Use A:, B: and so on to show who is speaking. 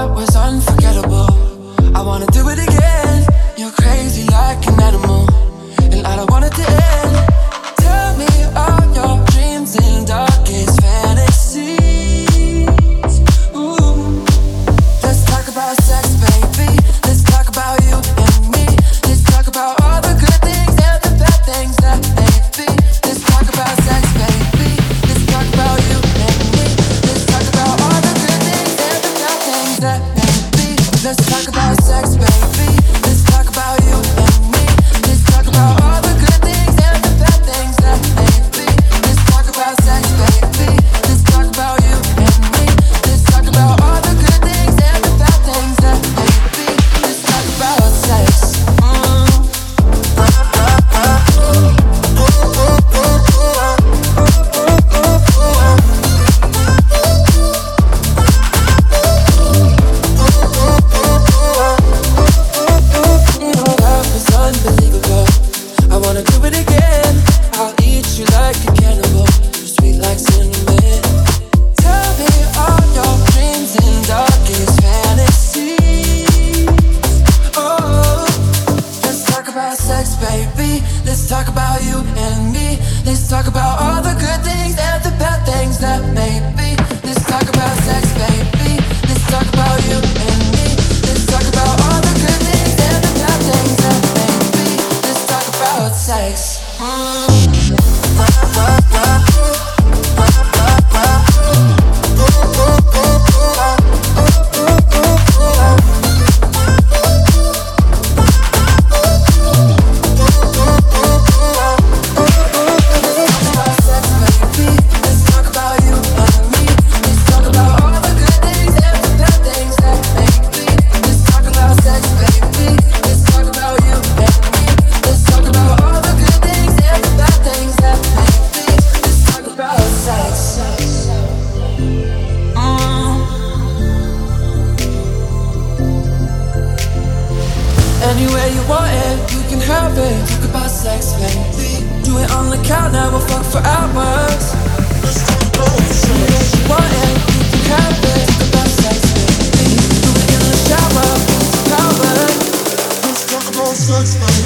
A: that was unforgettable. I wanna do it again. You're crazy like an animal. step, baby. Let's talk about sex, baby. talk about all the good things and the bad things that may be. Let's talk about sex, baby. Let's talk about you and me. Let's talk about all the good things and the bad things that may be. Let's talk about sex. Mm-hmm. way you want it, you can have it. Talk about sex, baby. Do it on the counter, we'll fuck for hours. Let's take the way you want it, you can have it. Talk about sex, baby. Do it in the shower, it's power. Let's talk about sex, baby.